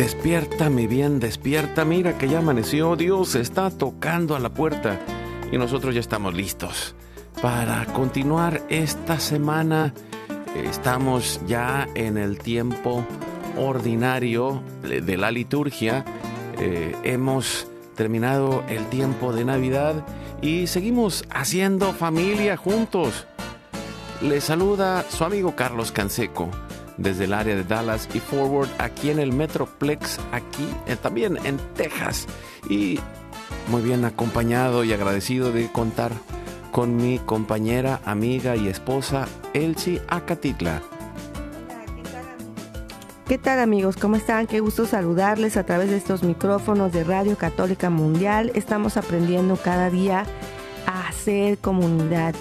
Despierta, mi bien, despierta. Mira que ya amaneció. Dios está tocando a la puerta. Y nosotros ya estamos listos para continuar esta semana. Estamos ya en el tiempo ordinario de la liturgia. Eh, hemos terminado el tiempo de Navidad y seguimos haciendo familia juntos. Le saluda su amigo Carlos Canseco desde el área de Dallas y Forward aquí en el Metroplex, aquí eh, también en Texas. Y muy bien acompañado y agradecido de contar con mi compañera, amiga y esposa Elsie Acatitla. ¿Qué tal amigos? ¿Cómo están? Qué gusto saludarles a través de estos micrófonos de Radio Católica Mundial. Estamos aprendiendo cada día a hacer comunidad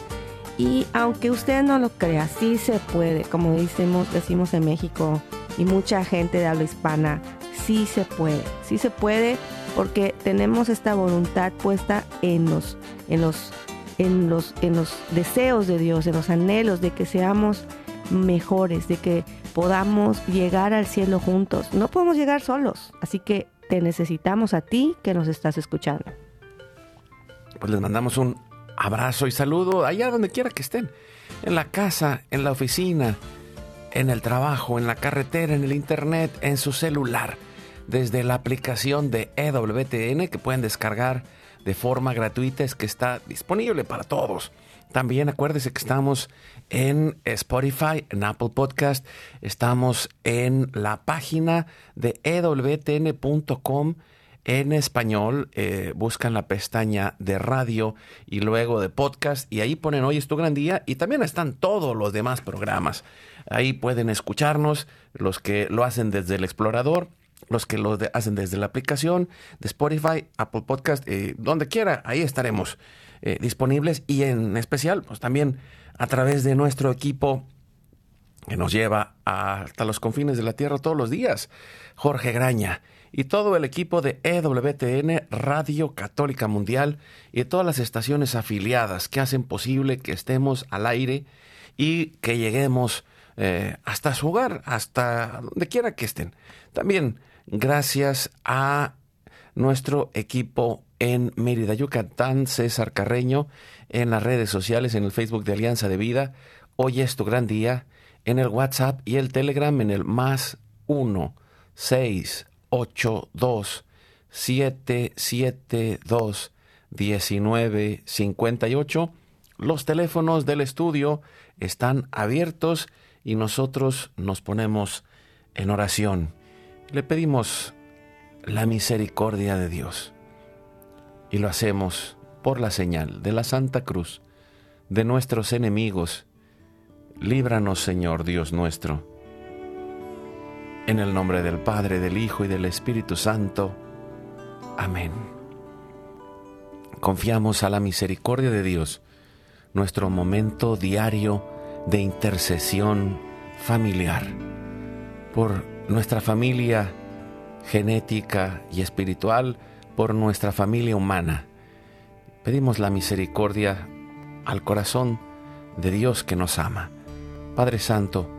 y aunque usted no lo crea, sí se puede, como decimos, decimos en México y mucha gente de habla hispana, sí se puede, sí se puede porque tenemos esta voluntad puesta en los, en los, en los, en los deseos de Dios, en los anhelos de que seamos mejores, de que podamos llegar al cielo juntos. No podemos llegar solos, así que te necesitamos a ti que nos estás escuchando. Pues les mandamos un abrazo y saludo allá donde quiera que estén. En la casa, en la oficina, en el trabajo, en la carretera, en el internet, en su celular. Desde la aplicación de EWTN que pueden descargar de forma gratuita es que está disponible para todos. También acuérdese que estamos en Spotify, en Apple Podcast, estamos en la página de ewtn.com en español, eh, buscan la pestaña de radio y luego de podcast y ahí ponen Hoy es tu gran día y también están todos los demás programas. Ahí pueden escucharnos los que lo hacen desde el explorador, los que lo hacen desde la aplicación de Spotify, Apple Podcast, eh, donde quiera, ahí estaremos eh, disponibles y en especial pues también a través de nuestro equipo que nos lleva hasta los confines de la tierra todos los días, Jorge Graña y todo el equipo de EWTN Radio Católica Mundial y todas las estaciones afiliadas que hacen posible que estemos al aire y que lleguemos eh, hasta su hogar, hasta donde quiera que estén. También gracias a nuestro equipo en Mérida, Yucatán, César Carreño, en las redes sociales, en el Facebook de Alianza de Vida. Hoy es tu gran día, en el WhatsApp y el Telegram en el más 1 6 82 772 1958. Los teléfonos del estudio están abiertos y nosotros nos ponemos en oración. Le pedimos la misericordia de Dios y lo hacemos por la señal de la Santa Cruz de nuestros enemigos. Líbranos, Señor Dios nuestro en el nombre del Padre, del Hijo y del Espíritu Santo. Amén. Confiamos a la misericordia de Dios, nuestro momento diario de intercesión familiar, por nuestra familia genética y espiritual, por nuestra familia humana. Pedimos la misericordia al corazón de Dios que nos ama. Padre Santo,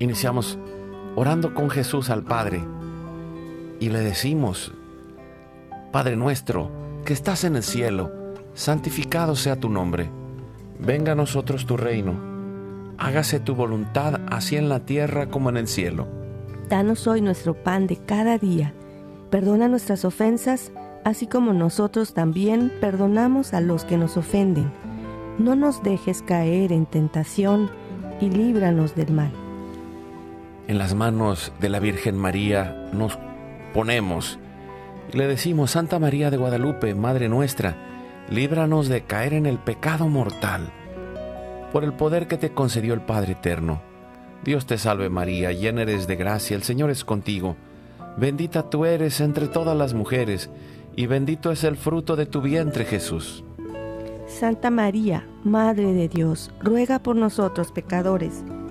Iniciamos orando con Jesús al Padre y le decimos, Padre nuestro, que estás en el cielo, santificado sea tu nombre, venga a nosotros tu reino, hágase tu voluntad así en la tierra como en el cielo. Danos hoy nuestro pan de cada día, perdona nuestras ofensas, así como nosotros también perdonamos a los que nos ofenden. No nos dejes caer en tentación y líbranos del mal. En las manos de la Virgen María nos ponemos y le decimos, Santa María de Guadalupe, Madre nuestra, líbranos de caer en el pecado mortal, por el poder que te concedió el Padre Eterno. Dios te salve María, llena eres de gracia, el Señor es contigo. Bendita tú eres entre todas las mujeres, y bendito es el fruto de tu vientre Jesús. Santa María, Madre de Dios, ruega por nosotros pecadores,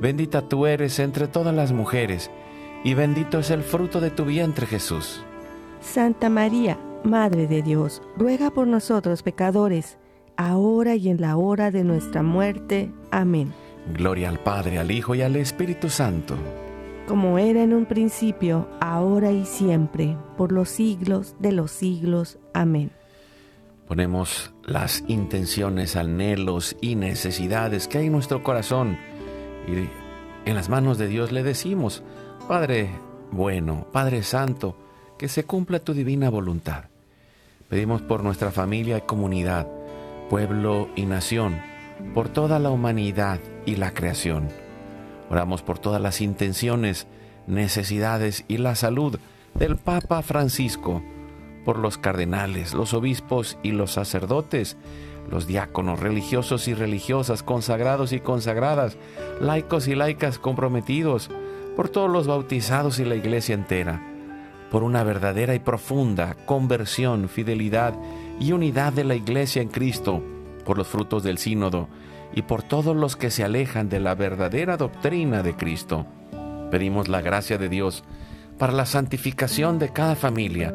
Bendita tú eres entre todas las mujeres, y bendito es el fruto de tu vientre Jesús. Santa María, Madre de Dios, ruega por nosotros pecadores, ahora y en la hora de nuestra muerte. Amén. Gloria al Padre, al Hijo y al Espíritu Santo. Como era en un principio, ahora y siempre, por los siglos de los siglos. Amén. Ponemos las intenciones, anhelos y necesidades que hay en nuestro corazón y en las manos de Dios le decimos, Padre bueno, Padre Santo, que se cumpla tu divina voluntad. Pedimos por nuestra familia y comunidad, pueblo y nación, por toda la humanidad y la creación. Oramos por todas las intenciones, necesidades y la salud del Papa Francisco, por los cardenales, los obispos y los sacerdotes, los diáconos religiosos y religiosas, consagrados y consagradas, laicos y laicas comprometidos, por todos los bautizados y la iglesia entera, por una verdadera y profunda conversión, fidelidad y unidad de la iglesia en Cristo, por los frutos del sínodo y por todos los que se alejan de la verdadera doctrina de Cristo. Pedimos la gracia de Dios para la santificación de cada familia,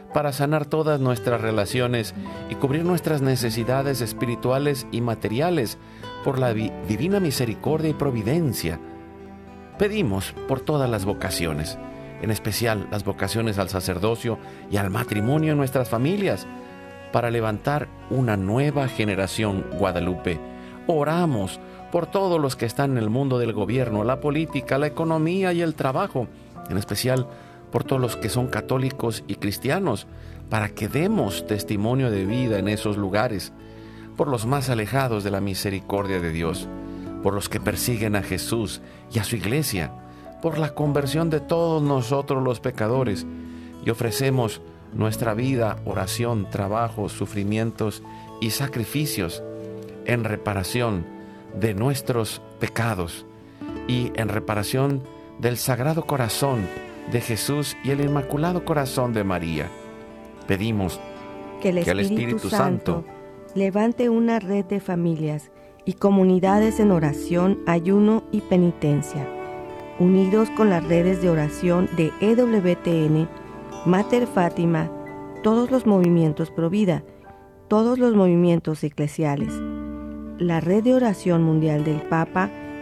para sanar todas nuestras relaciones y cubrir nuestras necesidades espirituales y materiales por la divina misericordia y providencia. Pedimos por todas las vocaciones, en especial las vocaciones al sacerdocio y al matrimonio en nuestras familias, para levantar una nueva generación guadalupe. Oramos por todos los que están en el mundo del gobierno, la política, la economía y el trabajo, en especial por todos los que son católicos y cristianos, para que demos testimonio de vida en esos lugares, por los más alejados de la misericordia de Dios, por los que persiguen a Jesús y a su iglesia, por la conversión de todos nosotros los pecadores, y ofrecemos nuestra vida, oración, trabajo, sufrimientos y sacrificios en reparación de nuestros pecados y en reparación del Sagrado Corazón de Jesús y el Inmaculado Corazón de María. Pedimos que el Espíritu, Santo levante una red de familias y comunidades en oración, ayuno y penitencia, unidos con las redes de oración de EWTN, Mater Fátima, todos los movimientos Provida, todos los movimientos eclesiales, la red de oración mundial del Papa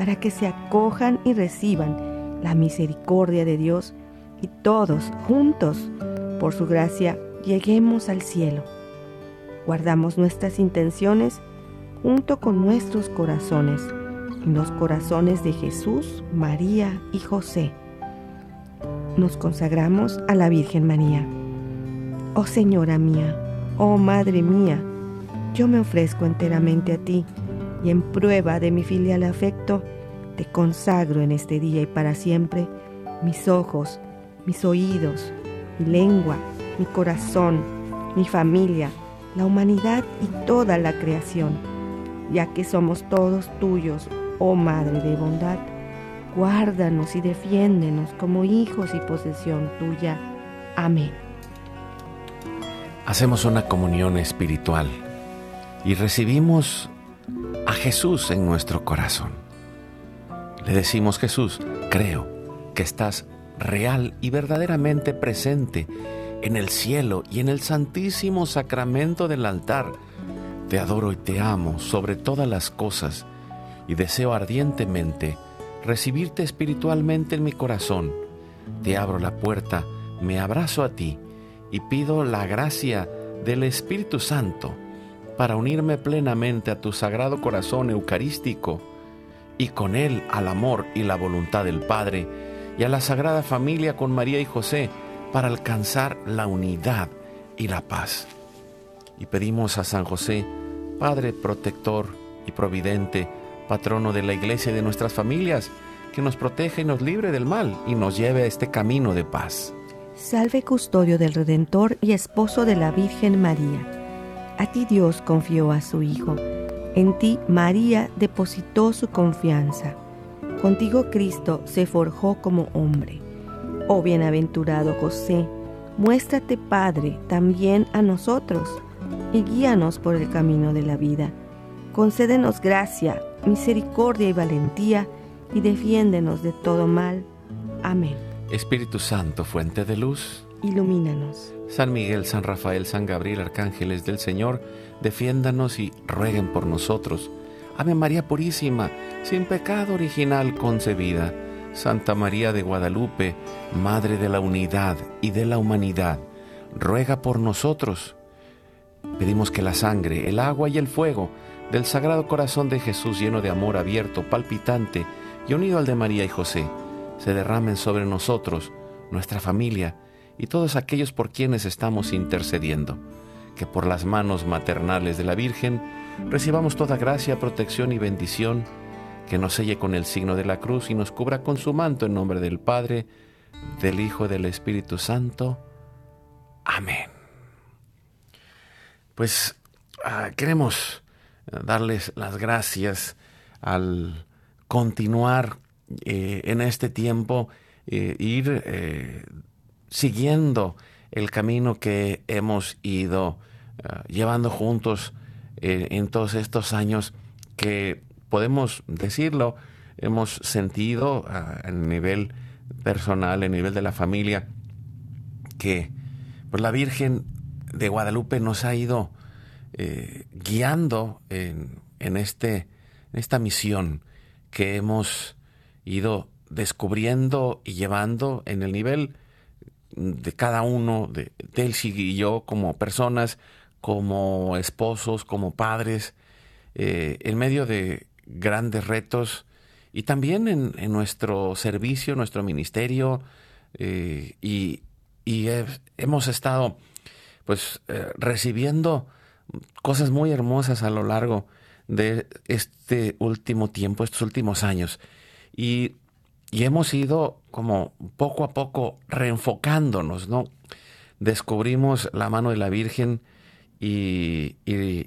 para que se acojan y reciban la misericordia de Dios y todos juntos, por su gracia, lleguemos al cielo. Guardamos nuestras intenciones junto con nuestros corazones, en los corazones de Jesús, María y José. Nos consagramos a la Virgen María. Oh Señora mía, oh Madre mía, yo me ofrezco enteramente a ti y en prueba de mi filial afecto, te consagro en este día y para siempre mis ojos, mis oídos, mi lengua, mi corazón, mi familia, la humanidad y toda la creación, ya que somos todos tuyos, oh Madre de bondad. Guárdanos y defiéndenos como hijos y posesión tuya. Amén. Hacemos una comunión espiritual y recibimos a Jesús en nuestro corazón. Le decimos, Jesús, creo que estás real y verdaderamente presente en el cielo y en el santísimo sacramento del altar. Te adoro y te amo sobre todas las cosas y deseo ardientemente recibirte espiritualmente en mi corazón. Te abro la puerta, me abrazo a ti y pido la gracia del Espíritu Santo para unirme plenamente a tu sagrado corazón eucarístico y con él al amor y la voluntad del Padre y a la Sagrada Familia con María y José para alcanzar la unidad y la paz. Y pedimos a San José, Padre protector y providente, patrono de la iglesia y de nuestras familias, que nos proteja y nos libre del mal y nos lleve a este camino de paz. Salve custodio del Redentor y esposo de la Virgen María a ti Dios confió a su Hijo. En ti María depositó su confianza. Contigo Cristo se forjó como hombre. Oh bienaventurado José, muéstrate Padre también a nosotros y guíanos por el camino de la vida. Concédenos gracia, misericordia y valentía y defiéndenos de todo mal. Amén. Espíritu Santo, fuente de luz ilumínanos. San Miguel, San Rafael, San Gabriel, arcángeles del Señor, defiéndanos y rueguen por nosotros. Ave María Purísima, sin pecado original concebida. Santa María de Guadalupe, Madre de la Unidad y de la Humanidad, ruega por nosotros. Pedimos que la sangre, el agua y el fuego del Sagrado Corazón de Jesús lleno de amor abierto, palpitante y unido al de María y José, se derramen sobre nosotros, nuestra familia, y todos aquellos por quienes estamos intercediendo, que por las manos maternales de la Virgen recibamos toda gracia, protección y bendición, que nos selle con el signo de la cruz y nos cubra con su manto en nombre del Padre, del Hijo y del Espíritu Santo. Amén. Pues ah, queremos darles las gracias al continuar eh, en este tiempo, eh, ir eh, siguiendo el camino que hemos ido ah, llevando juntos eh, en todos estos años que podemos decirlo, hemos sentido a ah, nivel personal, a nivel de la familia, que pues, la Virgen de Guadalupe nos ha ido eh, guiando en, en, este, en esta misión que hemos ido descubriendo y llevando en el nivel de cada uno, de Delcy y yo, como personas, como esposos, como padres, eh, en medio de grandes retos y también en, nuestro servicio, nuestro ministerio eh, y hemos estado pues eh, recibiendo cosas muy hermosas a lo largo de este último tiempo, estos últimos años. Y, hemos ido como poco a poco reenfocándonos, ¿no? Descubrimos la mano de la Virgen y,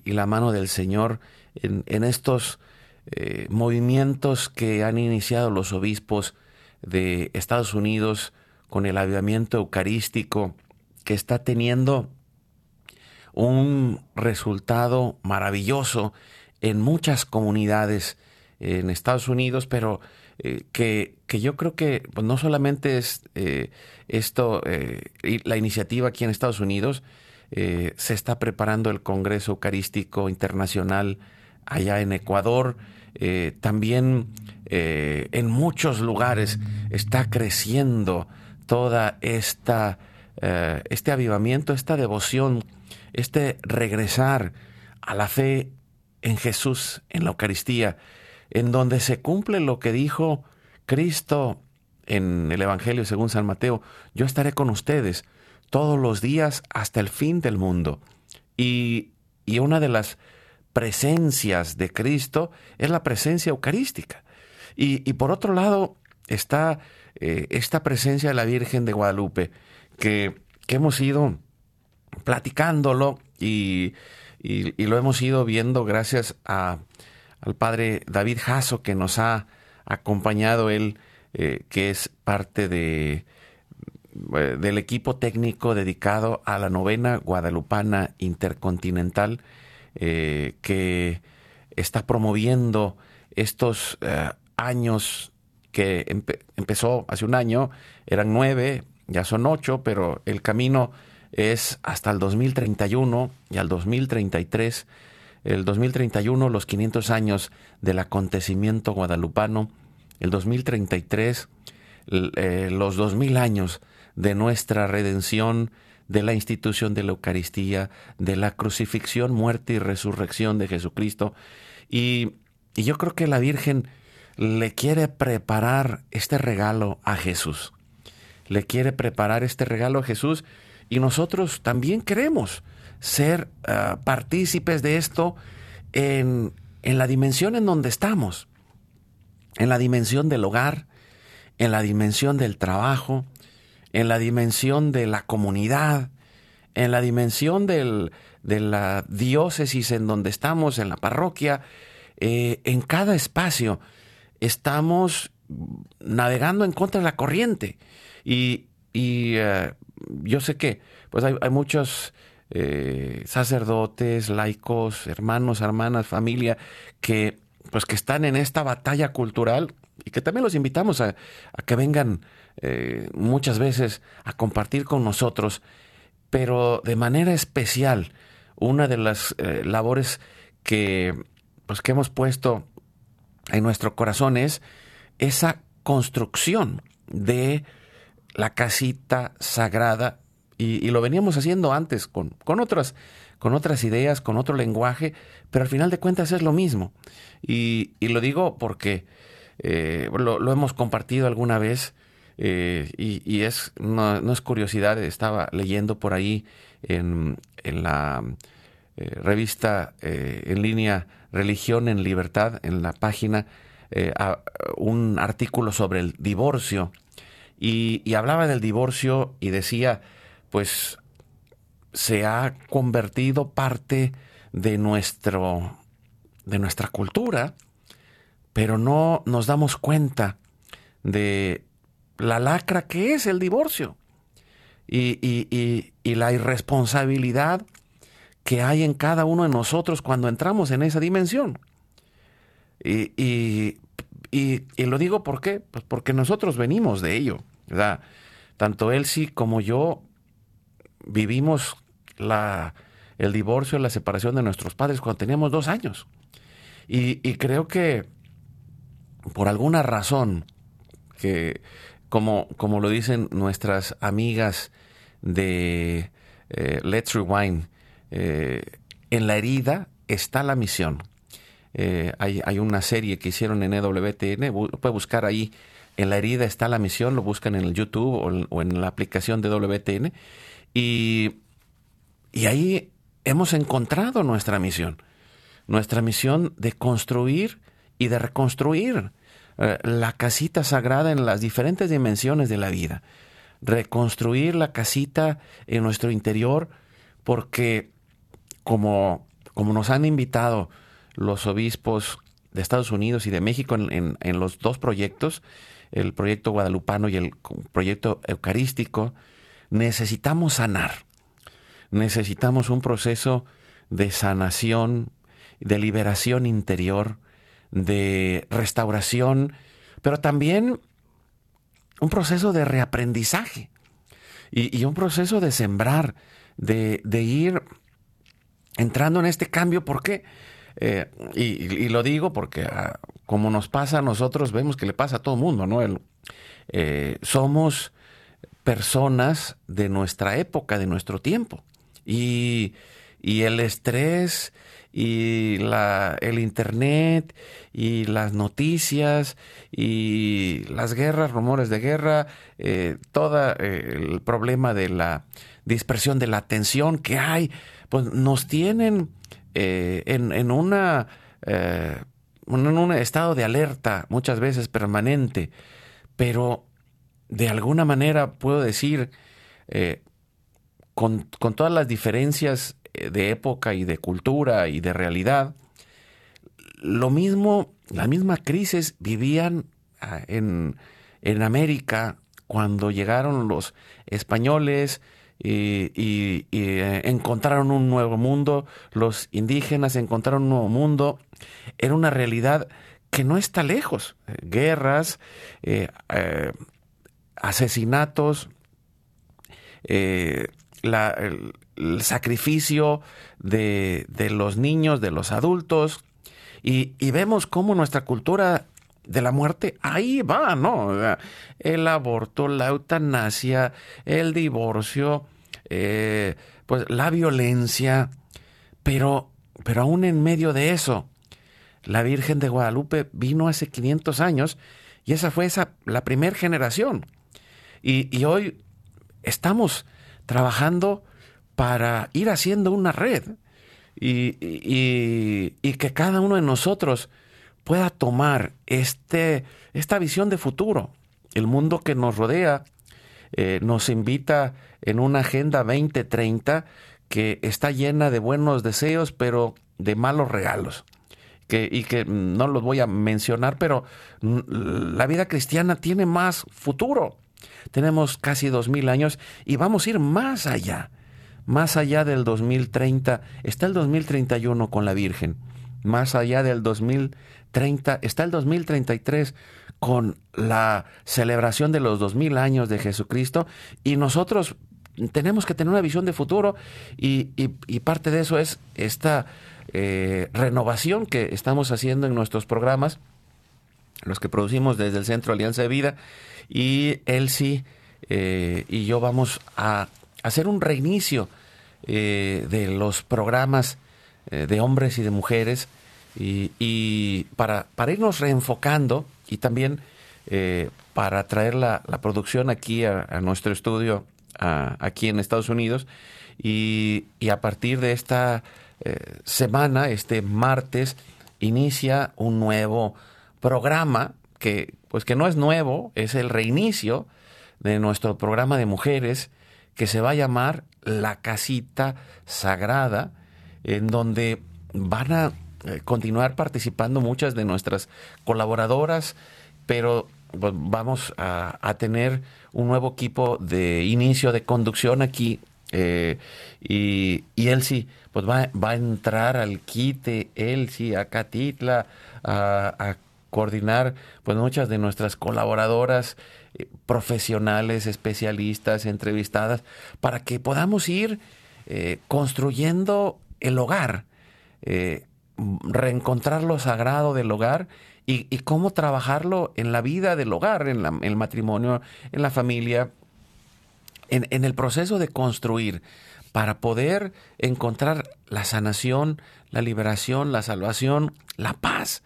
la mano del Señor en, estos eh, movimientos que han iniciado los obispos de Estados Unidos con el avivamiento eucarístico que está teniendo un resultado maravilloso en muchas comunidades en Estados Unidos, pero eh, que, yo creo que pues, no solamente es eh, esto, eh, la iniciativa aquí en Estados Unidos, se está preparando el Congreso Eucarístico Internacional allá en Ecuador, también en muchos lugares está creciendo toda esta, este avivamiento, esta devoción, este regresar a la fe en Jesús, en la Eucaristía, en donde se cumple lo que dijo Cristo en el Evangelio según San Mateo, yo estaré con ustedes todos los días hasta el fin del mundo. Y, una de las presencias de Cristo es la presencia eucarística. Y, por otro lado está eh, esta presencia de la Virgen de Guadalupe, que, que hemos ido platicándolo y y, lo hemos ido viendo gracias a, al padre David Jasso que nos ha acompañado él, eh, que es parte de, eh, del equipo técnico dedicado a la novena guadalupana intercontinental, eh, que está promoviendo estos años que empezó hace un año, eran nueve, ya son ocho, pero el camino es hasta el 2031 y al 2033. El 2031 los 500 años del acontecimiento guadalupano. El 2033 eh, los 2000 años de nuestra redención, de la institución de la Eucaristía, de la crucifixión, muerte y resurrección de Jesucristo. Y, y yo creo que la Virgen le quiere preparar este regalo a Jesús. Le quiere preparar este regalo a Jesús y nosotros también queremos ser ah, partícipes de esto en, en la dimensión en donde estamos, en la dimensión del hogar, en la dimensión del trabajo, en la dimensión de la comunidad, en la dimensión del, de la diócesis en donde estamos, en la parroquia, eh, en cada espacio estamos navegando en contra de la corriente. Y, y eh, yo sé que pues hay, muchos eh, sacerdotes, laicos, hermanos, hermanas, familia, que pues que están en esta batalla cultural y que también los invitamos a, que vengan eh, muchas veces a compartir con nosotros, pero de manera especial, una de las eh, labores que, pues, que hemos puesto en nuestro corazón es esa construcción de la casita sagrada y, lo veníamos haciendo antes con, con, otras, con otras ideas, con otro lenguaje, pero al final de cuentas es lo mismo. Y, lo digo porque eh, lo, hemos compartido alguna vez eh, y, es no, es curiosidad, estaba leyendo por ahí en, en la eh, revista en línea Religión en Libertad, en la página, un artículo sobre el divorcio y, hablaba del divorcio y decía, pues se ha convertido parte de nuestro de nuestra cultura, pero no nos damos cuenta de la lacra que es el divorcio y, y, la irresponsabilidad que hay en cada uno de nosotros cuando entramos en esa dimensión. Y, lo digo ¿por qué? Pues porque nosotros venimos de ello. Tanto Elsie como yo vivimos la, el divorcio, la separación de nuestros padres cuando teníamos dos años. Y, creo que por alguna razón, que como, como lo dicen nuestras amigas de eh, Let's Rewind, eh, en la herida está la misión. Eh, hay, hay, una serie que hicieron en EWTN, puede buscar ahí En la herida está la misión, lo buscan en el YouTube o o en la aplicación de WTN. Y, y ahí hemos encontrado nuestra misión. Nuestra misión de construir y de reconstruir eh, la casita sagrada en las diferentes dimensiones de la vida. Reconstruir la casita en nuestro interior porque como, como nos han invitado los obispos de Estados Unidos y de México en, en los dos proyectos, el proyecto guadalupano y el proyecto eucarístico, necesitamos sanar. Necesitamos un proceso de sanación, de liberación interior, de restauración, pero también un proceso de reaprendizaje y, un proceso de sembrar, de, ir entrando en este cambio. ¿Por qué? Eh, y, lo digo porque ah, como nos pasa a nosotros, vemos que le pasa a todo el mundo, ¿no? Eh, somos personas de nuestra época, de nuestro tiempo. Y, el estrés y la, el internet y las noticias y las guerras, rumores de guerra, eh, todo eh, el problema de la dispersión de la atención que hay, pues nos tienen eh, en, en, una, en un estado de alerta muchas veces permanente, pero de alguna manera puedo decir, con, con todas las diferencias de época y de cultura y de realidad, lo mismo, la misma crisis vivían ah, en, en América cuando llegaron los españoles y, eh, encontraron un nuevo mundo, los indígenas encontraron un nuevo mundo, era una realidad que no está lejos, guerras, eh, eh, asesinatos, la, el sacrificio de, los niños, de los adultos, y, vemos cómo nuestra cultura de la muerte ahí va, ¿no? El aborto, la eutanasia, el divorcio, eh, pues la violencia, pero, pero aún en medio de eso, la Virgen de Guadalupe vino hace 500 años y esa fue esa, la primera generación. Y, hoy estamos trabajando para ir haciendo una red y, y, que cada uno de nosotros pueda tomar este, esta visión de futuro. El mundo que nos rodea eh, nos invita en una agenda 2030 que está llena de buenos deseos, pero de malos regalos. Que, y que no los voy a mencionar, pero la vida cristiana tiene más futuro. Tenemos casi dos mil años y vamos a ir más allá más allá del 2030 está el 2031 con la Virgen. Más allá del 2030 está el 2033 con la celebración de los 2000 años de Jesucristo y nosotros tenemos que tener una visión de futuro y, parte de eso es esta eh, renovación que estamos haciendo en nuestros programas, los que producimos desde el Centro Alianza de Vida y Elsie eh, y yo vamos a hacer un reinicio eh, de los programas eh, de hombres y de mujeres y, para, irnos reenfocando y también eh, para traer la, producción aquí a, nuestro estudio aquí en Estados Unidos y a partir de esta semana, este martes, inicia un nuevo programa que pues que no es nuevo, es el reinicio de nuestro programa de mujeres que se va a llamar La Casita Sagrada, en donde van a eh, continuar participando muchas de nuestras colaboradoras, pero pues, vamos a, tener un nuevo equipo de inicio de conducción aquí. Eh, y, y Elsie pues va, va, a entrar al quite, Elsie, a Catitla, a, a coordinar pues muchas de nuestras colaboradoras eh, profesionales, especialistas, entrevistadas, para que podamos ir eh, construyendo el hogar, eh, reencontrar lo sagrado del hogar y, cómo trabajarlo en la vida del hogar, en, el matrimonio, en la familia, en el proceso de construir para poder encontrar la sanación, la liberación, la salvación, la paz,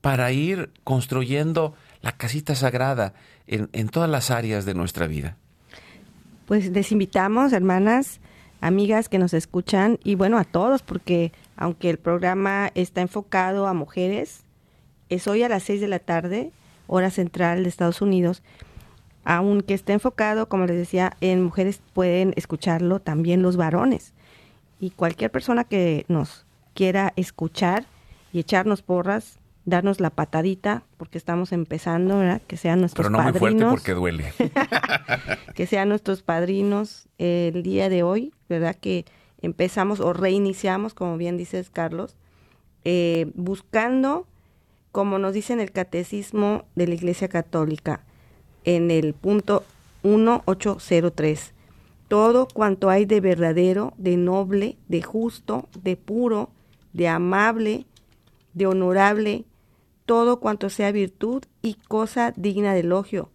para ir construyendo la casita sagrada en, todas las áreas de nuestra vida. Pues les invitamos, hermanas, amigas que nos escuchan y bueno, a todos, porque aunque el programa está enfocado a mujeres, es hoy a las 6 de la tarde, hora central de Estados Unidos. Aunque esté enfocado, como les decía, en mujeres pueden escucharlo también los varones. Y cualquier persona que nos quiera escuchar y echarnos porras, darnos la patadita, porque estamos empezando, ¿verdad? Que sean nuestros Pero no muy padrinos. fuerte porque duele. que sean nuestros padrinos el día de hoy, ¿verdad? Que empezamos o reiniciamos, como bien dices, Carlos, eh, buscando, como nos dice en el Catecismo de la Iglesia Católica, en el punto 1803, todo cuanto hay de verdadero, de noble, de justo, de puro, de amable, de honorable, todo cuanto sea virtud y cosa digna de elogio.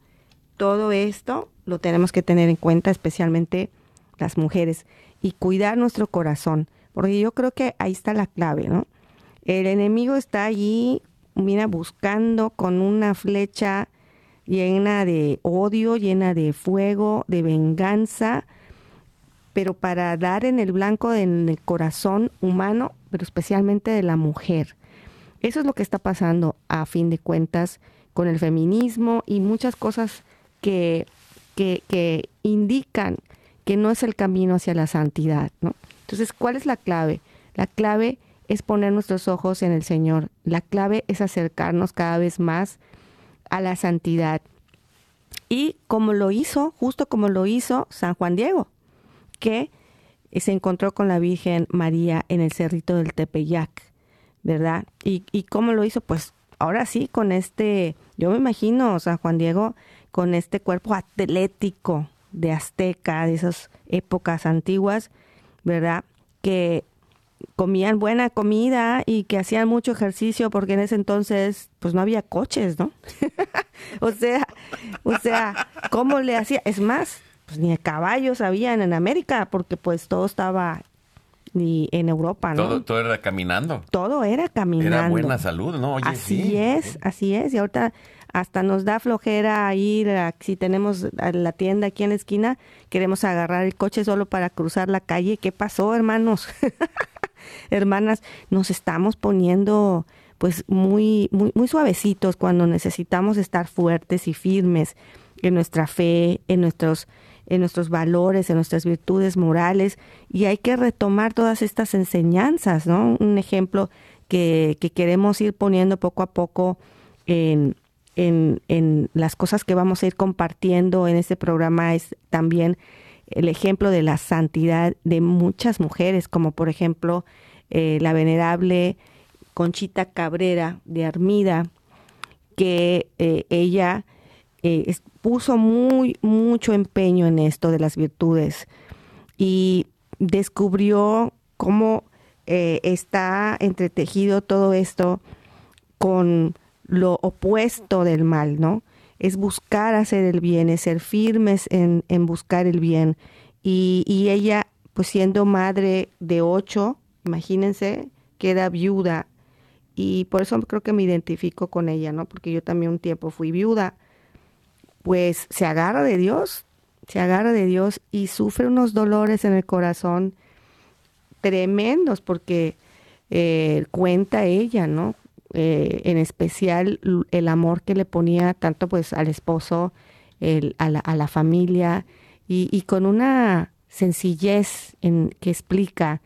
Todo esto lo tenemos que tener en cuenta, especialmente las mujeres, y cuidar nuestro corazón, porque yo creo que ahí está la clave, ¿no? El enemigo está allí, mira, buscando con una flecha llena de odio, llena de fuego, de venganza, pero para dar en el blanco en el corazón humano, pero especialmente de la mujer. Eso es lo que está pasando a fin de cuentas con el feminismo y muchas cosas que, que, indican que no es el camino hacia la santidad, ¿no? Entonces, ¿cuál es la clave? La clave es poner nuestros ojos en el Señor. La clave es acercarnos cada vez más a la santidad. Y como lo hizo, justo como lo hizo San Juan Diego, que se encontró con la Virgen María en el cerrito del Tepeyac, ¿verdad? Y, y cómo lo hizo, pues ahora sí, con este, yo me imagino San Juan Diego con este cuerpo atlético de azteca, de esas épocas antiguas, ¿verdad? Que comían buena comida y que hacían mucho ejercicio porque en ese entonces pues no había coches, ¿no? o sea, o sea, ¿cómo le hacía? Es más, pues ni caballos habían en América porque pues todo estaba ni en Europa, ¿no? Todo, todo era caminando. Todo era caminando. Era buena salud, ¿no? Oye, así sí. es, así es. Y ahorita hasta nos da flojera ir, a, si tenemos a la tienda aquí en la esquina, queremos agarrar el coche solo para cruzar la calle. ¿Qué pasó, hermanos? Hermanas, nos estamos poniendo pues muy, muy, muy suavecitos cuando necesitamos estar fuertes y firmes en nuestra fe, en nuestros, en nuestros valores, en nuestras virtudes morales, y hay que retomar todas estas enseñanzas, ¿no? Un ejemplo que, que queremos ir poniendo poco a poco en, en, en las cosas que vamos a ir compartiendo en este programa es también el ejemplo de la santidad de muchas mujeres, como por ejemplo eh, la venerable Conchita Cabrera de Armida, que eh, ella eh, puso muy, mucho empeño en esto de las virtudes y descubrió cómo está entretejido todo esto con lo opuesto del mal, ¿no? Es buscar hacer el bien, es ser firmes en, en buscar el bien. Y, y, ella, pues siendo madre de ocho, imagínense, queda viuda. Y por eso creo que me identifico con ella, ¿no? Porque yo también un tiempo fui viuda. Pues se agarra de Dios, se agarra de Dios y sufre unos dolores en el corazón tremendos porque eh, cuenta ella, ¿no? Eh, en especial el amor que le ponía tanto pues al esposo, el, a, la, a, la, familia y, y, con una sencillez en, que explica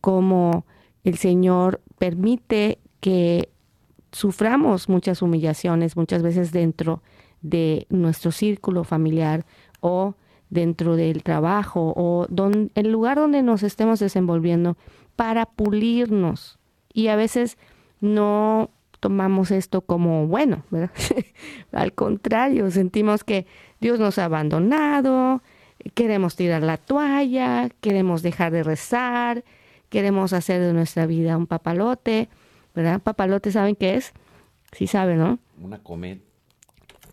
cómo el Señor permite que suframos muchas humillaciones, muchas veces dentro de nuestro círculo familiar o dentro del trabajo o don, el lugar donde nos estemos desenvolviendo para pulirnos. Y a veces no tomamos esto como bueno, ¿verdad? Al contrario, sentimos que Dios nos ha abandonado, queremos tirar la toalla, queremos dejar de rezar, queremos hacer de nuestra vida un papalote, ¿verdad? Papalote, ¿saben qué es? Sí saben, ¿no? Una cometa,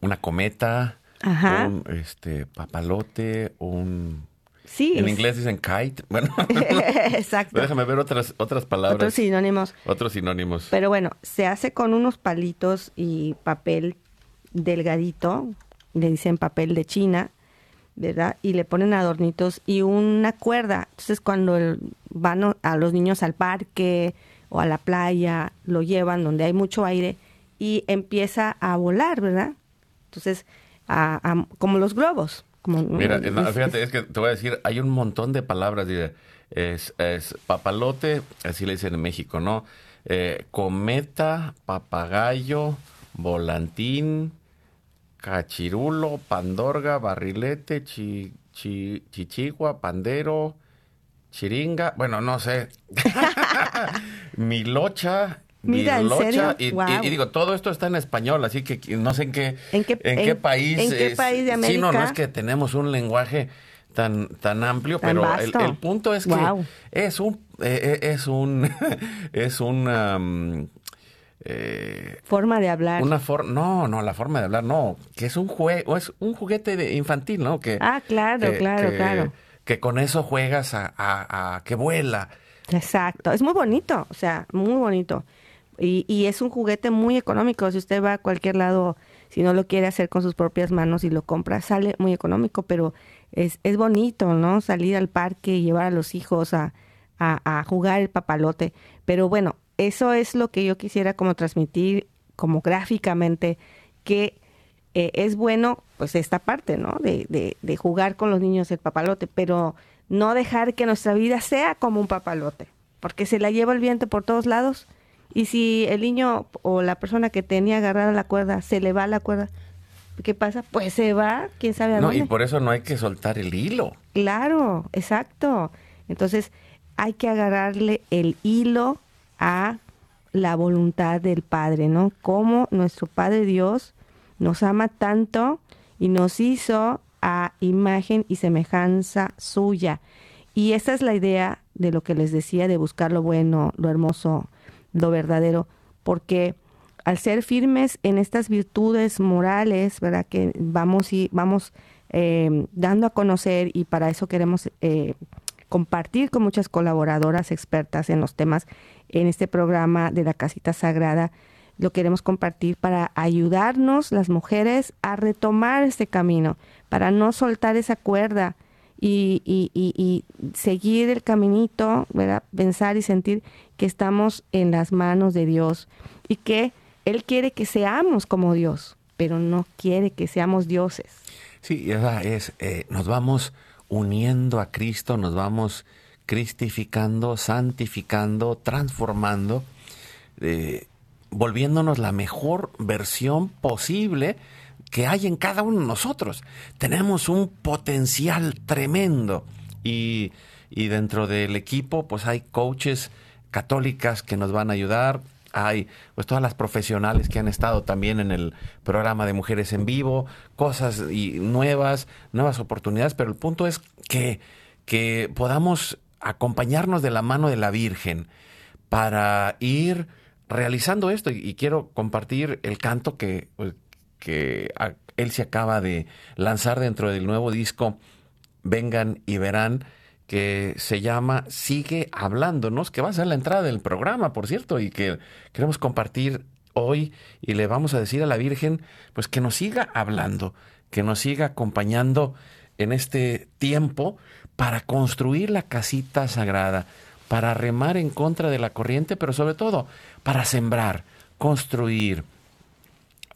una cometa, Ajá. un este papalote, un Sí. En inglés dicen kite. Bueno, Exacto. déjame ver otras otras palabras. Otros sinónimos. Otros sinónimos. Pero bueno, se hace con unos palitos y papel delgadito, le dicen papel de China, ¿verdad? Y le ponen adornitos y una cuerda. Entonces cuando van a los niños al parque o a la playa, lo llevan donde hay mucho aire y empieza a volar, ¿verdad? Entonces, como los globos. Como, Mira, fíjate, es que te voy a decir, hay un montón de palabras, es, es papalote, así le dicen en México, ¿no? Eh, cometa, papagayo, volantín, cachirulo, pandorga, barrilete, chi, chichigua, pandero, chiringa, bueno, no sé, milocha, Mira, ¿en serio? Y, y, digo, todo esto está en español, así que no sé en qué, en qué, en qué país. ¿En qué país de América? Sí, no, no es que tenemos un lenguaje tan, tan amplio, pero el, punto es que es un, eh, eh, es un, es una... Eh, forma de hablar. Una forma, no, no, la forma de hablar, no, que es un juego, es un juguete de infantil, ¿no? Que, ah, claro, claro, claro. Que con eso juegas a, a, que vuela. Exacto, es muy bonito, o sea, muy bonito. Y, es un juguete muy económico. Si usted va a cualquier lado, si no lo quiere hacer con sus propias manos y lo compra, sale muy económico, pero es, es bonito, ¿no? Salir al parque y llevar a los hijos a, a, jugar el papalote. Pero bueno, eso es lo que yo quisiera como transmitir como gráficamente, que eh, es bueno, pues esta parte, ¿no? De, de, de jugar con los niños el papalote, pero no dejar que nuestra vida sea como un papalote, porque se la lleva el viento por todos lados. Y si el niño o la persona que tenía agarrada la cuerda se le va la cuerda, ¿qué pasa? Pues se va, quién sabe a no, y por eso no hay que soltar el hilo. Claro, exacto. Entonces, hay que agarrarle el hilo a la voluntad del Padre, ¿no? Como nuestro Padre Dios nos ama tanto y nos hizo a imagen y semejanza suya. Y esa es la idea de lo que les decía de buscar lo bueno, lo hermoso, lo verdadero, porque al ser firmes en estas virtudes morales, ¿verdad? Que vamos y vamos eh, dando a conocer y para eso queremos eh, compartir con muchas colaboradoras expertas en los temas en este programa de la casita sagrada. Lo queremos compartir para ayudarnos las mujeres a retomar este camino, para no soltar esa cuerda y, seguir el caminito, ¿verdad? pensar y sentir que estamos en las manos de Dios y que él quiere que seamos como Dios, pero no quiere que seamos dioses. Sí, esa es, eh, nos vamos uniendo a Cristo, nos vamos cristificando, santificando, transformando, eh, volviéndonos la mejor versión posible que hay en cada uno de nosotros. Tenemos un potencial tremendo. Y, y dentro del equipo pues hay coaches católicas que nos van a ayudar, hay pues todas las profesionales que han estado también en el programa de Mujeres en Vivo, cosas y nuevas, nuevas oportunidades, pero el punto es que, que podamos acompañarnos de la mano de la Virgen para ir realizando esto. Y, quiero compartir el canto que, que él se acaba de lanzar dentro del nuevo disco Vengan y verán que se llama Sigue hablándonos, que va a ser la entrada del programa, por cierto, y que queremos compartir hoy y le vamos a decir a la Virgen, pues que nos siga hablando, que nos siga acompañando en este tiempo para construir la casita sagrada, para remar en contra de la corriente, pero sobre todo para sembrar, construir,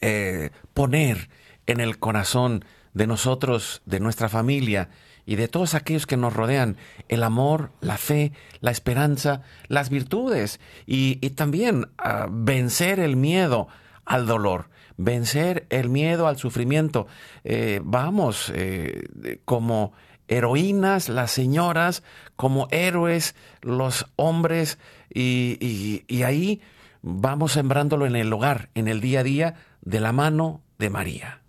eh, poner en el corazón de nosotros, de nuestra familia, y de todos aquellos que nos rodean, el amor, la fe, la esperanza, las virtudes y, también ah, vencer el miedo al dolor, vencer el miedo al sufrimiento. Eh, vamos, eh, como heroínas las señoras, como héroes los hombres y, y ahí vamos sembrándolo en el hogar, en el día a día, de la mano de María.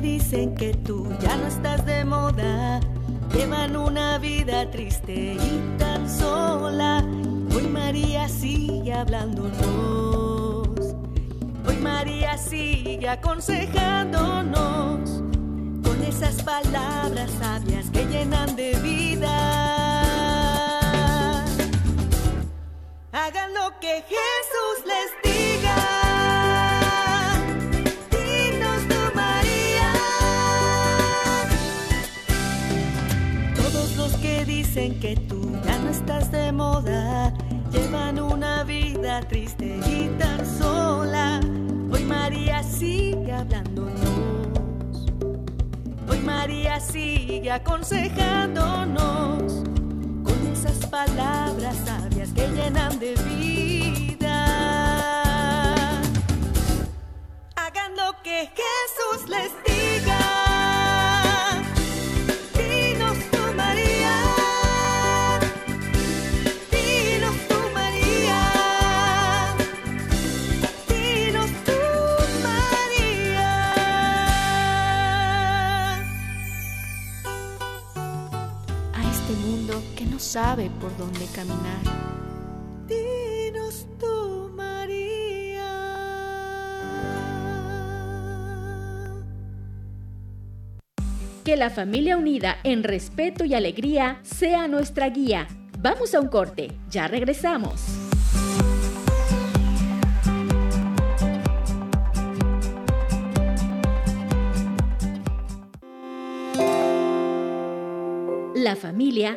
Dicen que tú ya no estás de moda llevan una vida triste y tan sola. Hoy María sigue hablándonos. Hoy María sigue aconsejándonos con esas palabras sabias que llenan de vida. Hagan lo que Jesús les dicen que tú ya no estás de moda, llevan una vida triste y tan sola. Hoy María sigue hablándonos, hoy María sigue aconsejándonos con esas palabras sabias que llenan de vida. Hagan lo que Jesús les diga. Sabe por dónde caminar. Dinos tú, María. Que la familia unida en respeto y alegría sea nuestra guía. Vamos a un corte, ya regresamos. La familia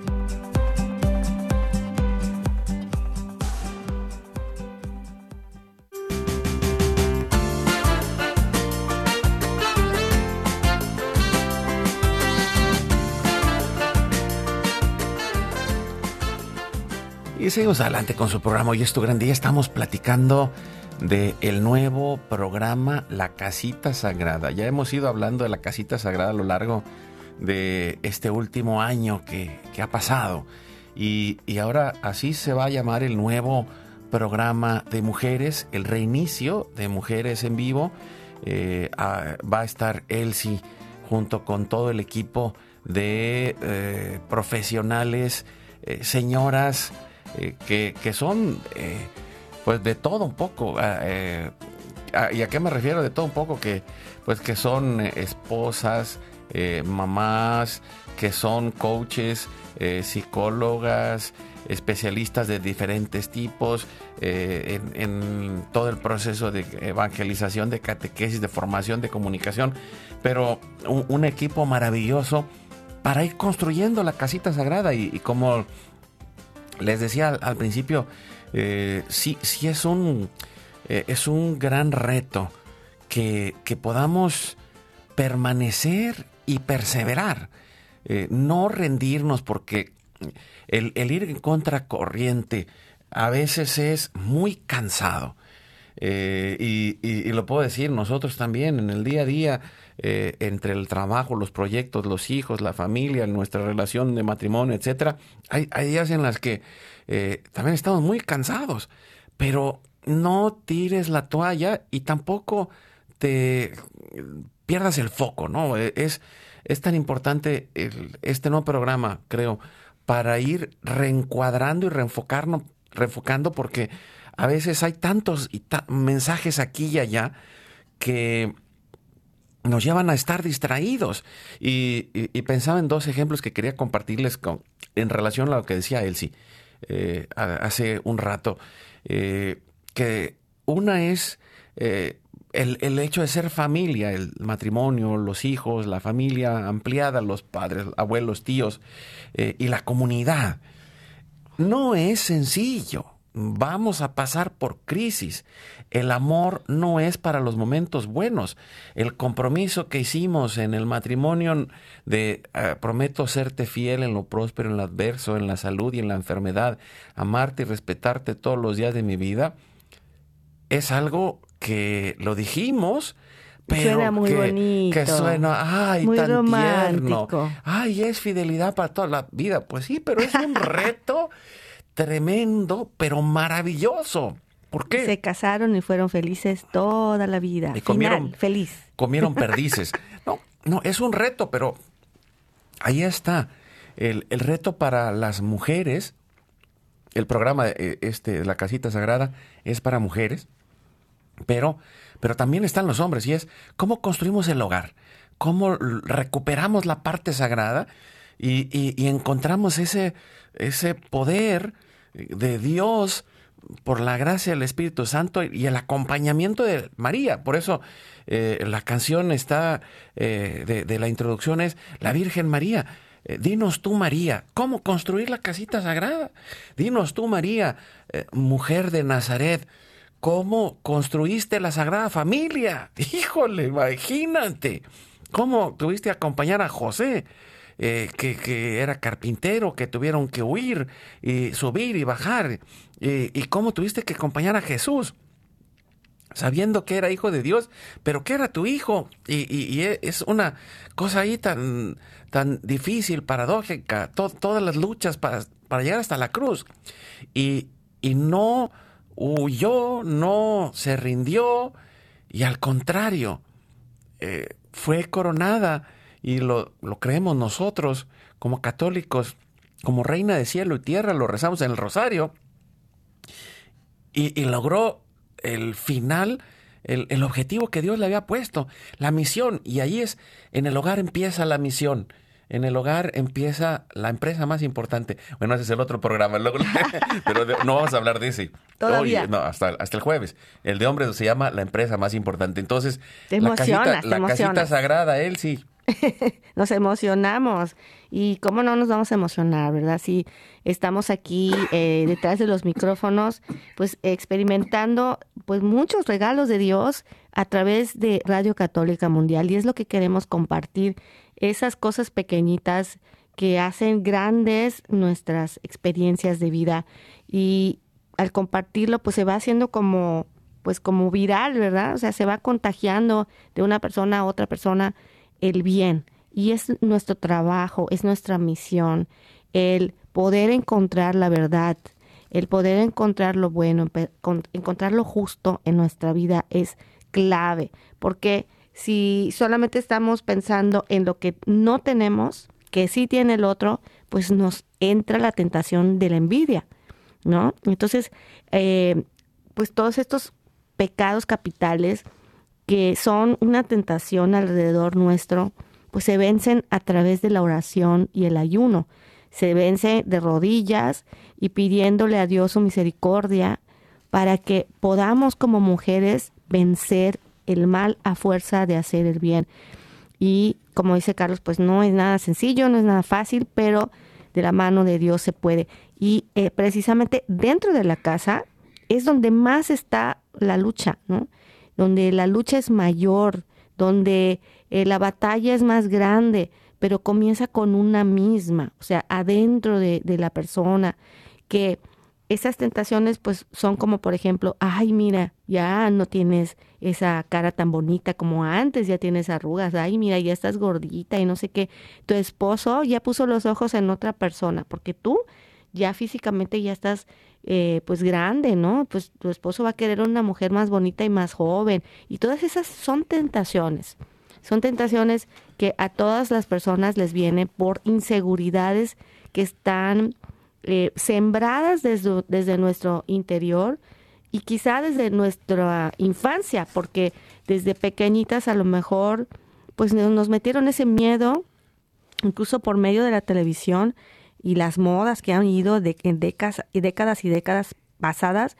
Y seguimos adelante con su programa Hoy es tu gran día. Estamos platicando de el nuevo programa La Casita Sagrada. Ya hemos ido hablando de la Casita Sagrada a lo largo de este último año que, ha pasado. Y, ahora así se va a llamar el nuevo programa de mujeres, el reinicio de Mujeres en Vivo. Eh, va a estar Elsie junto con todo el equipo de eh, profesionales, eh, señoras que, que, son pues de todo un poco. Ah, eh, ¿Y a qué me refiero? De todo un poco que, pues que son eh, esposas, eh, mamás, que son coaches, eh, psicólogas, especialistas de diferentes tipos en, todo el proceso de evangelización, de catequesis, de formación, de comunicación, pero un, equipo maravilloso para ir construyendo la casita sagrada y, como les decía al, principio, sí, sí es un eh, es un gran reto que, podamos permanecer y perseverar, eh, no rendirnos porque el, ir en contracorriente a veces es muy cansado. Eh, y, lo puedo decir nosotros también en el día a día, entre el trabajo, los proyectos, los hijos, la familia, nuestra relación de matrimonio, etcétera, hay, días en las que también estamos muy cansados, pero no tires la toalla y tampoco te pierdas el foco, ¿no? E, es, es tan importante este nuevo programa, creo, para ir reencuadrando y reenfocarnos, reenfocando, porque a veces hay tantos mensajes aquí y allá que nos llevan a estar distraídos. Y, pensaba en dos ejemplos que quería compartirles con, en relación a lo que decía Elsie eh, hace un rato. Eh, que una es eh, el, hecho de ser familia, el matrimonio, los hijos, la familia ampliada, los padres, abuelos, tíos eh, y la comunidad. No es sencillo. Vamos a pasar por crisis. El amor no es para los momentos buenos. El compromiso que hicimos en el matrimonio de eh, prometo serte fiel en lo próspero, en lo adverso, en la salud y en la enfermedad, amarte y respetarte todos los días de mi vida, es algo que lo dijimos, pero suena muy que, bonito. que suena, ay, muy tan romántico. tierno. Ay, es fidelidad para toda la vida. Pues sí, pero es un reto tremendo, pero maravilloso. ¿Por qué? Se casaron y fueron felices toda la vida. Y comieron, Final, feliz. Comieron perdices. No, no, es un reto, pero ahí está. El, el reto para las mujeres, el programa eh, este, La Casita Sagrada, es para mujeres pero, pero también están los hombres y es cómo construimos el hogar, cómo recuperamos la parte sagrada y, y, encontramos ese, ese poder de Dios por la gracia del Espíritu Santo y el acompañamiento de María. Por eso eh, la canción está eh, de, la introducción es La Virgen María. Eh, dinos tú, María, ¿cómo construir la casita sagrada? Dinos tú, María, mujer de Nazaret, cómo construiste la Sagrada Familia. Híjole, imagínate. ¿Cómo tuviste que acompañar a José, eh, que, era carpintero, que tuvieron que huir y subir y bajar? y cómo tuviste que acompañar a Jesús, sabiendo que era hijo de Dios, pero que era tu hijo. Y, e, es una cosa ahí tan, tan difícil, paradójica, todas las luchas para, para llegar hasta la cruz. Y, y no huyó, no se rindió y al contrario, eh, fue coronada y lo, lo, creemos nosotros como católicos, como reina de cielo y tierra, lo rezamos en el rosario y, y logró el final, el, el, objetivo que Dios le había puesto, la misión y ahí es, en el hogar empieza la misión en el hogar empieza la empresa más importante. Bueno, ese es el otro programa, pero no vamos a hablar de ese. Todavía. no, hasta, hasta el jueves. El de hombres se llama la empresa más importante. Entonces, la casita, la casita sagrada, él sí. nos emocionamos. Y cómo no nos vamos a emocionar, ¿verdad? Si estamos aquí eh, detrás de los micrófonos, pues experimentando pues muchos regalos de Dios a través de Radio Católica Mundial. Y es lo que queremos compartir esas cosas pequeñitas que hacen grandes nuestras experiencias de vida y al compartirlo pues se va haciendo como pues como viral, ¿verdad? O sea, se va contagiando de una persona a otra persona el bien y es nuestro trabajo, es nuestra misión el poder encontrar la verdad, el poder encontrar lo bueno, encontrar lo justo en nuestra vida es clave, porque si solamente estamos pensando en lo que no tenemos, que sí tiene el otro, pues nos entra la tentación de la envidia, ¿no? Entonces, eh, pues todos estos pecados capitales que son una tentación alrededor nuestro, pues se vencen a través de la oración y el ayuno. Se vence de rodillas y pidiéndole a Dios su misericordia para que podamos como mujeres vencer el mal a fuerza de hacer el bien. Y como dice Carlos, pues no es nada sencillo, no es nada fácil, pero de la mano de Dios se puede. Y eh, precisamente dentro de la casa es donde más está la lucha, ¿no? Donde la lucha es mayor, donde eh, la batalla es más grande, pero comienza con una misma, o sea, adentro de, de la persona, que esas tentaciones pues son como por ejemplo, ay mira, ya no tienes esa cara tan bonita como antes, ya tienes arrugas, ay mira, ya estás gordita y no sé qué, tu esposo ya puso los ojos en otra persona, porque tú ya físicamente ya estás eh, pues grande, ¿no? Pues tu esposo va a querer una mujer más bonita y más joven, y todas esas son tentaciones. Son tentaciones que a todas las personas les vienen por inseguridades que están eh, sembradas desde, desde nuestro interior y quizá desde nuestra infancia, porque desde pequeñitas a lo mejor pues nos metieron ese miedo, incluso por medio de la televisión y las modas que han ido de, en décadas y décadas y décadas pasadas,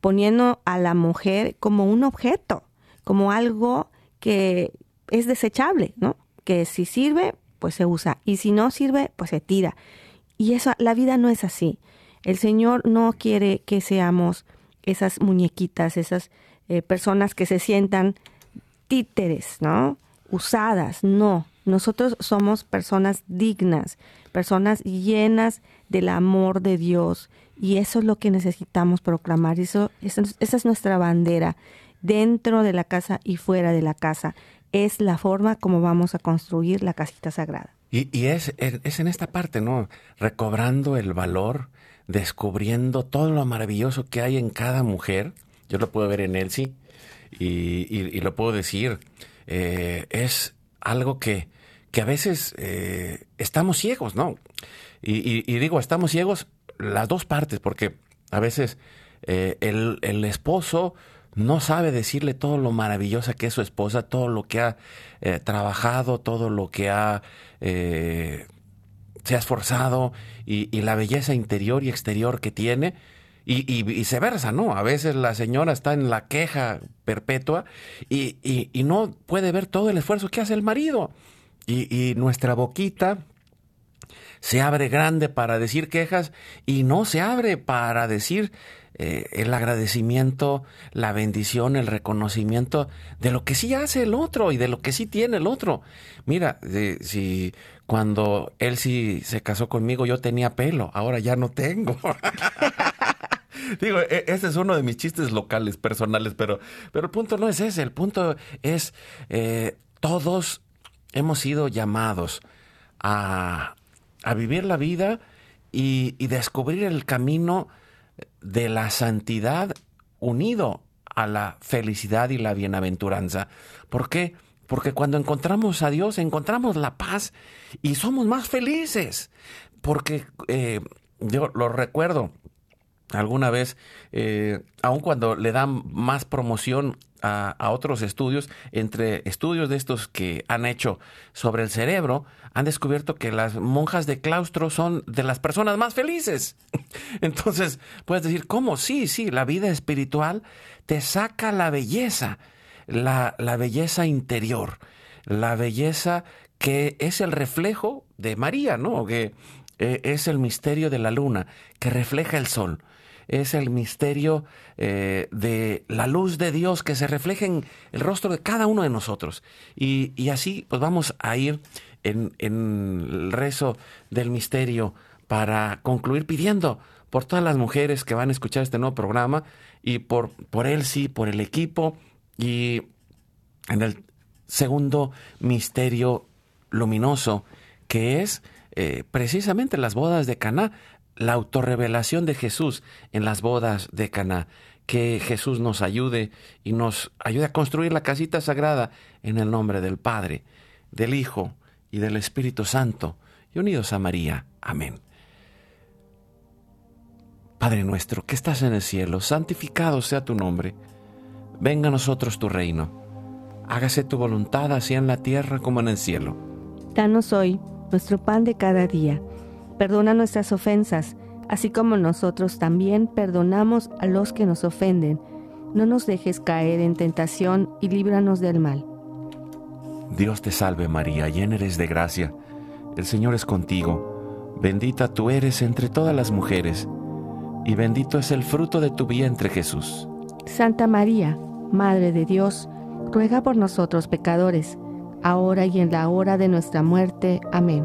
poniendo a la mujer como un objeto, como algo que es desechable, ¿no? Que si sirve, pues se usa, y si no sirve, pues se tira. Y eso, la vida no es así. El Señor no quiere que seamos esas muñequitas, esas eh, personas que se sientan títeres, ¿no? Usadas, no. Nosotros somos personas dignas, personas llenas del amor de Dios. Y eso es lo que necesitamos proclamar. Eso, esa es nuestra bandera, dentro de la casa y fuera de la casa. Es la forma como vamos a construir la casita sagrada. Y, es, es, en esta parte, ¿no? Recobrando el valor, descubriendo todo lo maravilloso que hay en cada mujer. Yo lo puedo ver en Elsie y, y, lo puedo decir. Eh, es algo que, que a veces eh, estamos ciegos, ¿no? Y, digo, estamos ciegos las dos partes, porque a veces eh, el, el esposo no sabe decirle todo lo maravillosa que es su esposa, todo lo que ha eh, trabajado, todo lo que ha se ha esforzado y, la belleza interior y exterior que tiene. Y, viceversa, ¿no? A veces la señora está en la queja perpetua y, y no puede ver todo el esfuerzo que hace el marido. Y, nuestra boquita se abre grande para decir quejas y no se abre para decir eh, el agradecimiento, la bendición, el reconocimiento de lo que sí hace el otro y de lo que sí tiene el otro. Mira, si cuando él sí se casó conmigo yo tenía pelo, ahora ya no tengo. Digo, e, ese es uno de mis chistes locales, personales, pero, pero el punto no es ese, el punto es eh, todos hemos sido llamados a, a vivir la vida y, y descubrir el camino de la santidad unido a la felicidad y la bienaventuranza. ¿Por qué? Porque cuando encontramos a Dios, encontramos la paz y somos más felices. Porque eh, yo lo recuerdo alguna vez, eh, aun cuando le dan más promoción a, otros estudios, entre estudios de estos que han hecho sobre el cerebro, han descubierto que las monjas de claustro son de las personas más felices. Entonces, puedes decir, ¿cómo? Sí, sí, la vida espiritual te saca la belleza, la, belleza interior, la belleza que es el reflejo de María, ¿no? Que eh, es el misterio de la luna, que refleja el sol es el misterio eh, de la luz de Dios que se refleja en el rostro de cada uno de nosotros. Y, así pues vamos a ir en, el rezo del misterio para concluir pidiendo por todas las mujeres que van a escuchar este nuevo programa y por, por él sí, por el equipo y en el segundo misterio luminoso que es eh, precisamente las bodas de Caná la autorrevelación de Jesús en las bodas de Caná. Que Jesús nos ayude y nos ayude a construir la casita sagrada en el nombre del Padre, del Hijo y del Espíritu Santo, y unidos a María. Amén. Padre nuestro que estás en el cielo, santificado sea tu nombre. venga a nosotros tu reino. Hágase tu voluntad así en la tierra como en el cielo. Danos hoy nuestro pan de cada día. Perdona nuestras ofensas, así como nosotros también perdonamos a los que nos ofenden. No nos dejes caer en tentación y líbranos del mal. Dios te salve María, llena eres de gracia. El Señor es contigo. Bendita tú eres entre todas las mujeres, y bendito es el fruto de tu vientre Jesús. Santa María, Madre de Dios, ruega por nosotros pecadores, ahora y en la hora de nuestra muerte. Amén.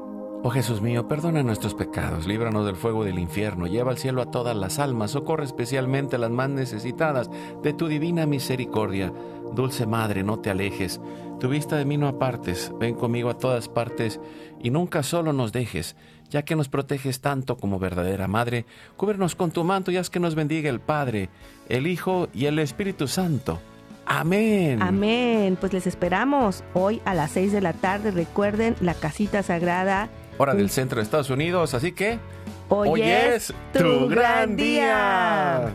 Oh Jesús mío, perdona nuestros pecados, líbranos del fuego del infierno, lleva al cielo a todas las almas, socorre especialmente a las más necesitadas de tu divina misericordia. Dulce Madre, no te alejes, tu vista de mí no apartes, ven conmigo a todas partes y nunca solo nos dejes, ya que nos proteges tanto como verdadera Madre, cúbernos con tu manto y haz que nos bendiga el Padre, el Hijo y el Espíritu Santo. Amén. Amén. Pues les esperamos hoy a las 6 de la tarde. Recuerden la casita sagrada hora del centro de Estados Unidos, así que hoy, es tu gran día.